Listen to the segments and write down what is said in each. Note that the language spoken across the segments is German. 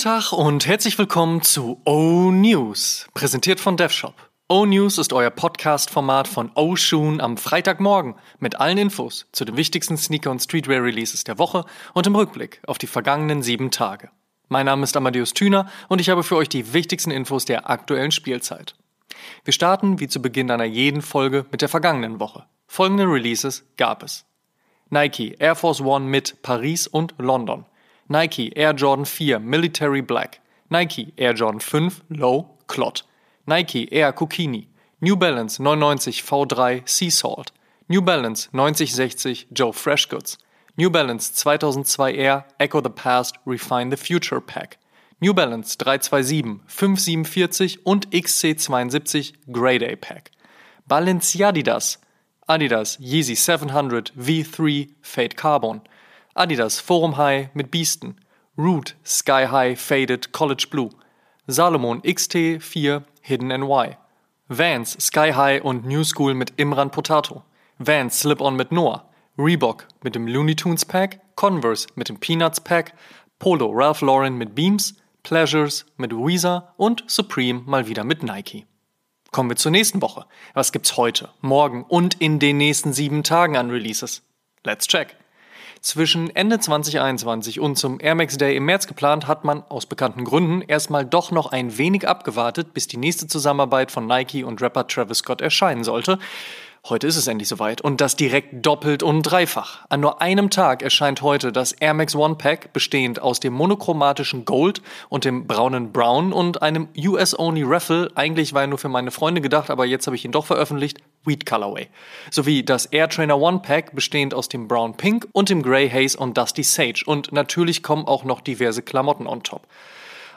Tag und herzlich willkommen zu O News, präsentiert von DevShop. O News ist euer Podcast-Format von O Shoon am Freitagmorgen mit allen Infos zu den wichtigsten Sneaker- und Streetwear-Releases der Woche und im Rückblick auf die vergangenen sieben Tage. Mein Name ist Amadeus Thüner und ich habe für euch die wichtigsten Infos der aktuellen Spielzeit. Wir starten wie zu Beginn einer jeden Folge mit der vergangenen Woche. Folgende Releases gab es. Nike Air Force One mit Paris und London. Nike Air Jordan 4 Military Black. Nike Air Jordan 5 Low Clot. Nike Air Kokini. New Balance 990 V3 Sea Salt. New Balance 9060 Joe Freshgoods. New Balance 2002 Air Echo the Past Refine the Future Pack. New Balance 327 547 und XC72 Grey Day Pack. Balenciadidas Adidas Yeezy 700 V3 Fade Carbon. Adidas Forum High mit Biesten. Root Sky High Faded College Blue. Salomon XT4 Hidden NY. Vans Sky High und New School mit Imran Potato. Vans Slip-On mit Noah. Reebok mit dem Looney Tunes Pack. Converse mit dem Peanuts Pack. Polo Ralph Lauren mit Beams. Pleasures mit Weezer und Supreme mal wieder mit Nike. Kommen wir zur nächsten Woche. Was gibt's heute, morgen und in den nächsten sieben Tagen an Releases? Let's check. Zwischen Ende 2021 und zum Air Max Day im März geplant, hat man aus bekannten Gründen erstmal doch noch ein wenig abgewartet, bis die nächste Zusammenarbeit von Nike und Rapper Travis Scott erscheinen sollte. Heute ist es endlich soweit und das direkt doppelt und dreifach. An nur einem Tag erscheint heute das Air Max One Pack, bestehend aus dem monochromatischen Gold und dem braunen Brown und einem US-Only Raffle. Eigentlich war er nur für meine Freunde gedacht, aber jetzt habe ich ihn doch veröffentlicht. Wheat Colorway. Sowie das Air Trainer One Pack, bestehend aus dem Brown Pink und dem Grey Haze und Dusty Sage. Und natürlich kommen auch noch diverse Klamotten on top.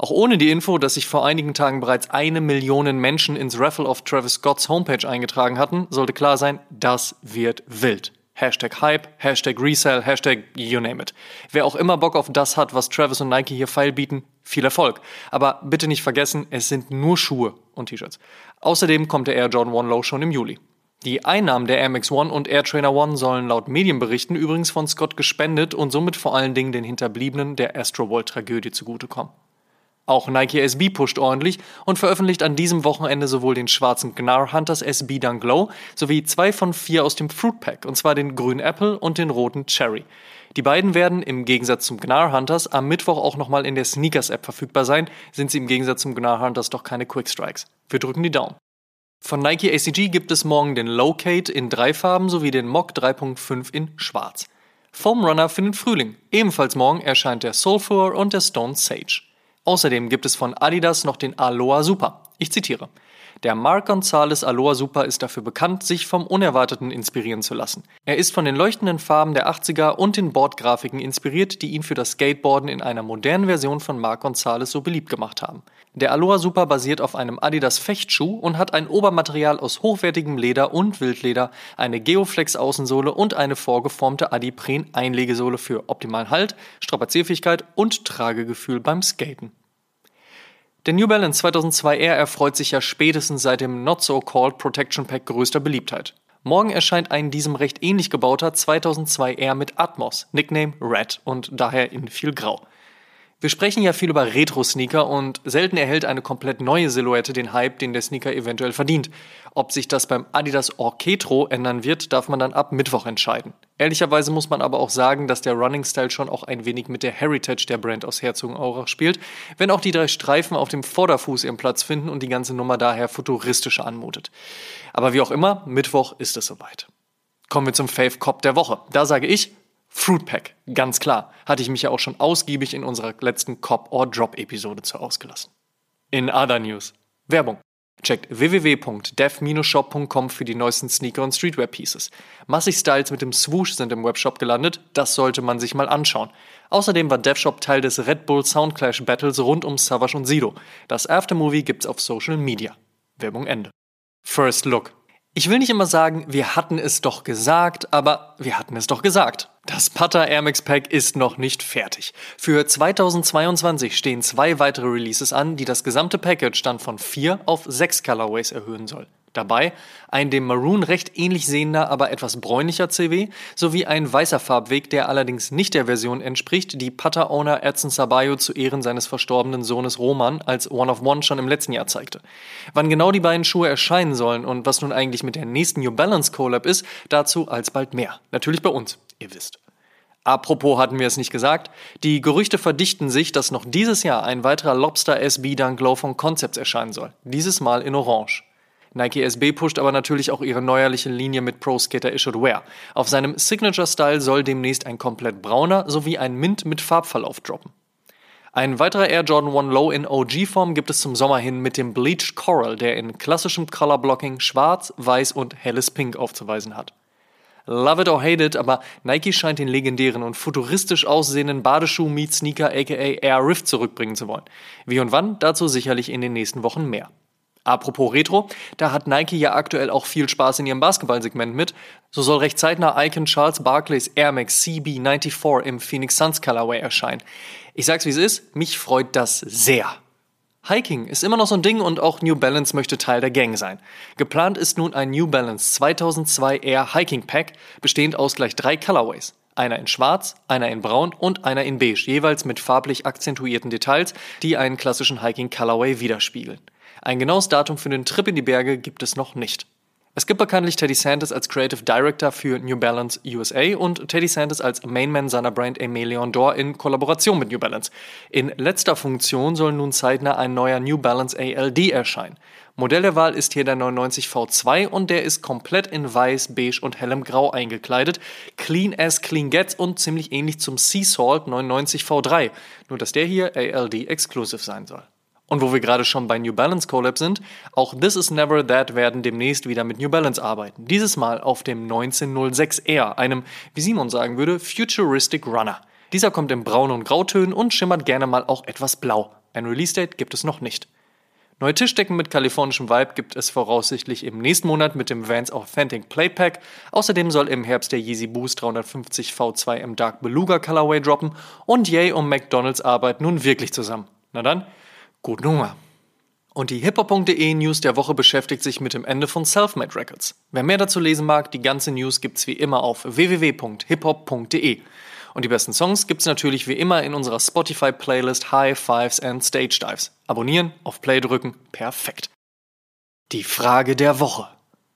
Auch ohne die Info, dass sich vor einigen Tagen bereits eine Million Menschen ins Raffle auf Travis Scotts Homepage eingetragen hatten, sollte klar sein, das wird wild. Hashtag Hype, Hashtag Resell, Hashtag you name it. Wer auch immer Bock auf das hat, was Travis und Nike hier feil bieten, viel Erfolg. Aber bitte nicht vergessen, es sind nur Schuhe und T-Shirts. Außerdem kommt der Air Jordan One Low schon im Juli. Die Einnahmen der Air Max One und Air Trainer One sollen laut Medienberichten übrigens von Scott gespendet und somit vor allen Dingen den Hinterbliebenen der Astroworld-Tragödie zugutekommen. Auch Nike SB pusht ordentlich und veröffentlicht an diesem Wochenende sowohl den schwarzen Gnar Hunters SB Dunk Glow sowie zwei von vier aus dem Fruit Pack, und zwar den grünen Apple und den roten Cherry. Die beiden werden im Gegensatz zum Gnar Hunters am Mittwoch auch nochmal in der Sneakers App verfügbar sein, sind sie im Gegensatz zum Gnar Hunters doch keine Quick Strikes. Wir drücken die Daumen. Von Nike ACG gibt es morgen den Locate in drei Farben sowie den Mock 3.5 in schwarz. Foam Runner für den Frühling. Ebenfalls morgen erscheint der Sulfur und der Stone Sage. Außerdem gibt es von Adidas noch den Aloha Super. Ich zitiere. Der Marc Gonzales Aloha Super ist dafür bekannt, sich vom Unerwarteten inspirieren zu lassen. Er ist von den leuchtenden Farben der 80er und den Bordgrafiken inspiriert, die ihn für das Skateboarden in einer modernen Version von Marc Gonzales so beliebt gemacht haben. Der Aloha Super basiert auf einem Adidas Fechtschuh und hat ein Obermaterial aus hochwertigem Leder und Wildleder, eine Geoflex Außensohle und eine vorgeformte Adipren Einlegesohle für optimalen Halt, Strapazierfähigkeit und Tragegefühl beim Skaten. Der New Balance 2002 R erfreut sich ja spätestens seit dem Not So Called Protection Pack größter Beliebtheit. Morgen erscheint ein diesem recht ähnlich gebauter 2002 R mit Atmos, Nickname Red und daher in viel Grau. Wir sprechen ja viel über Retro-Sneaker und selten erhält eine komplett neue Silhouette den Hype, den der Sneaker eventuell verdient. Ob sich das beim Adidas Orchetro ändern wird, darf man dann ab Mittwoch entscheiden. Ehrlicherweise muss man aber auch sagen, dass der Running Style schon auch ein wenig mit der Heritage der Brand aus Herzogenaurach spielt, wenn auch die drei Streifen auf dem Vorderfuß ihren Platz finden und die ganze Nummer daher futuristischer anmutet. Aber wie auch immer, Mittwoch ist es soweit. Kommen wir zum Fave Cop der Woche. Da sage ich, Fruit Pack, ganz klar. Hatte ich mich ja auch schon ausgiebig in unserer letzten Cop or Drop Episode zu ausgelassen. In other news. Werbung. Checkt www.dev-shop.com für die neuesten Sneaker und Streetwear Pieces. Massig Styles mit dem Swoosh sind im Webshop gelandet, das sollte man sich mal anschauen. Außerdem war DevShop Teil des Red Bull Soundclash Battles rund um Savage und Sido. Das Aftermovie gibt's auf Social Media. Werbung Ende. First Look. Ich will nicht immer sagen, wir hatten es doch gesagt, aber wir hatten es doch gesagt. Das Putter Air Max Pack ist noch nicht fertig. Für 2022 stehen zwei weitere Releases an, die das gesamte Package dann von vier auf sechs Colorways erhöhen soll. Dabei ein dem Maroon recht ähnlich sehender, aber etwas bräunlicher CW sowie ein weißer Farbweg, der allerdings nicht der Version entspricht, die Putter-Owner Edson Sabayo zu Ehren seines verstorbenen Sohnes Roman als One of One schon im letzten Jahr zeigte. Wann genau die beiden Schuhe erscheinen sollen und was nun eigentlich mit der nächsten New Balance Collab ist, dazu alsbald mehr. Natürlich bei uns, ihr wisst. Apropos hatten wir es nicht gesagt, die Gerüchte verdichten sich, dass noch dieses Jahr ein weiterer Lobster SB Dunk Low von Concepts erscheinen soll. Dieses Mal in Orange. Nike SB pusht aber natürlich auch ihre neuerliche Linie mit Pro Skater Issued Wear. Auf seinem Signature Style soll demnächst ein komplett brauner sowie ein Mint mit Farbverlauf droppen. Ein weiterer Air Jordan 1 Low in OG-Form gibt es zum Sommer hin mit dem Bleached Coral, der in klassischem Color Blocking schwarz, weiß und helles Pink aufzuweisen hat. Love it or hate it, aber Nike scheint den legendären und futuristisch aussehenden Badeschuh Meet Sneaker aka Air Rift zurückbringen zu wollen. Wie und wann, dazu sicherlich in den nächsten Wochen mehr. Apropos Retro, da hat Nike ja aktuell auch viel Spaß in ihrem Basketballsegment mit. So soll recht zeitnah Icon Charles Barclays Air Max CB94 im Phoenix Suns Colorway erscheinen. Ich sag's wie es ist, mich freut das sehr. Hiking ist immer noch so ein Ding und auch New Balance möchte Teil der Gang sein. Geplant ist nun ein New Balance 2002 Air Hiking Pack, bestehend aus gleich drei Colorways. Einer in schwarz, einer in braun und einer in beige, jeweils mit farblich akzentuierten Details, die einen klassischen Hiking Colorway widerspiegeln. Ein genaues Datum für den Trip in die Berge gibt es noch nicht. Es gibt bekanntlich Teddy Santis als Creative Director für New Balance USA und Teddy Santis als Mainman seiner Brand Emelion Dor in Kollaboration mit New Balance. In letzter Funktion soll nun zeitnah ein neuer New Balance ALD erscheinen. Modell der Wahl ist hier der 99 V2 und der ist komplett in weiß, beige und hellem Grau eingekleidet. Clean as clean gets und ziemlich ähnlich zum Sea Salt 99 V3. Nur dass der hier ALD exclusive sein soll. Und wo wir gerade schon bei New Balance Collab sind, auch This Is Never That werden demnächst wieder mit New Balance arbeiten. Dieses Mal auf dem 1906R, einem, wie Simon sagen würde, Futuristic Runner. Dieser kommt in Braun- und Grautönen und schimmert gerne mal auch etwas blau. Ein Release-Date gibt es noch nicht. Neue Tischdecken mit kalifornischem Vibe gibt es voraussichtlich im nächsten Monat mit dem Vans Authentic Plate Pack. Außerdem soll im Herbst der Yeezy Boost 350 V2 im Dark Beluga Colorway droppen und Yay und McDonalds arbeiten nun wirklich zusammen. Na dann, Guten Hunger. Und die hiphop.de News der Woche beschäftigt sich mit dem Ende von Selfmade Records. Wer mehr dazu lesen mag, die ganze News gibt's wie immer auf www.hiphop.de. Und die besten Songs gibt's natürlich wie immer in unserer Spotify-Playlist High Fives and Stage Dives. Abonnieren, auf Play drücken, perfekt. Die Frage der Woche.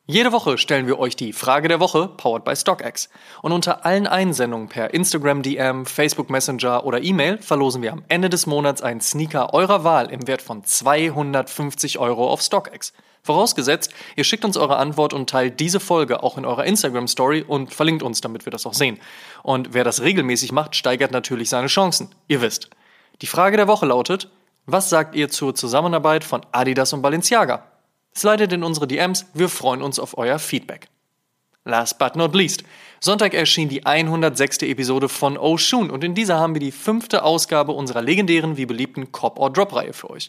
Jede Woche stellen wir euch die Frage der Woche, powered by StockX. Und unter allen Einsendungen per Instagram DM, Facebook Messenger oder E-Mail verlosen wir am Ende des Monats einen Sneaker eurer Wahl im Wert von 250 Euro auf StockX. Vorausgesetzt, ihr schickt uns eure Antwort und teilt diese Folge auch in eurer Instagram Story und verlinkt uns, damit wir das auch sehen. Und wer das regelmäßig macht, steigert natürlich seine Chancen. Ihr wisst. Die Frage der Woche lautet, was sagt ihr zur Zusammenarbeit von Adidas und Balenciaga? Slidet in unsere DMs, wir freuen uns auf euer Feedback. Last but not least. Sonntag erschien die 106. Episode von Oshun und in dieser haben wir die fünfte Ausgabe unserer legendären wie beliebten Cop or Drop Reihe für euch.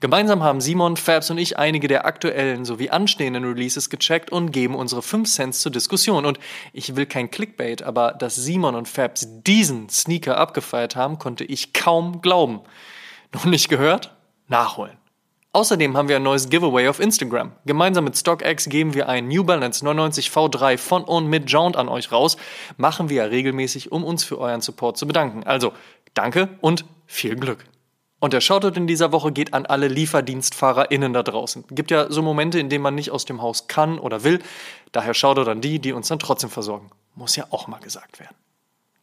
Gemeinsam haben Simon, Fabs und ich einige der aktuellen sowie anstehenden Releases gecheckt und geben unsere 5 Cents zur Diskussion. Und ich will kein Clickbait, aber dass Simon und Fabs diesen Sneaker abgefeiert haben, konnte ich kaum glauben. Noch nicht gehört? Nachholen. Außerdem haben wir ein neues Giveaway auf Instagram. Gemeinsam mit StockX geben wir einen New Balance 99 V3 von und mit Jaunt an euch raus. Machen wir ja regelmäßig, um uns für euren Support zu bedanken. Also, danke und viel Glück. Und der Shoutout in dieser Woche geht an alle LieferdienstfahrerInnen da draußen. Gibt ja so Momente, in denen man nicht aus dem Haus kann oder will. Daher Shoutout an die, die uns dann trotzdem versorgen. Muss ja auch mal gesagt werden.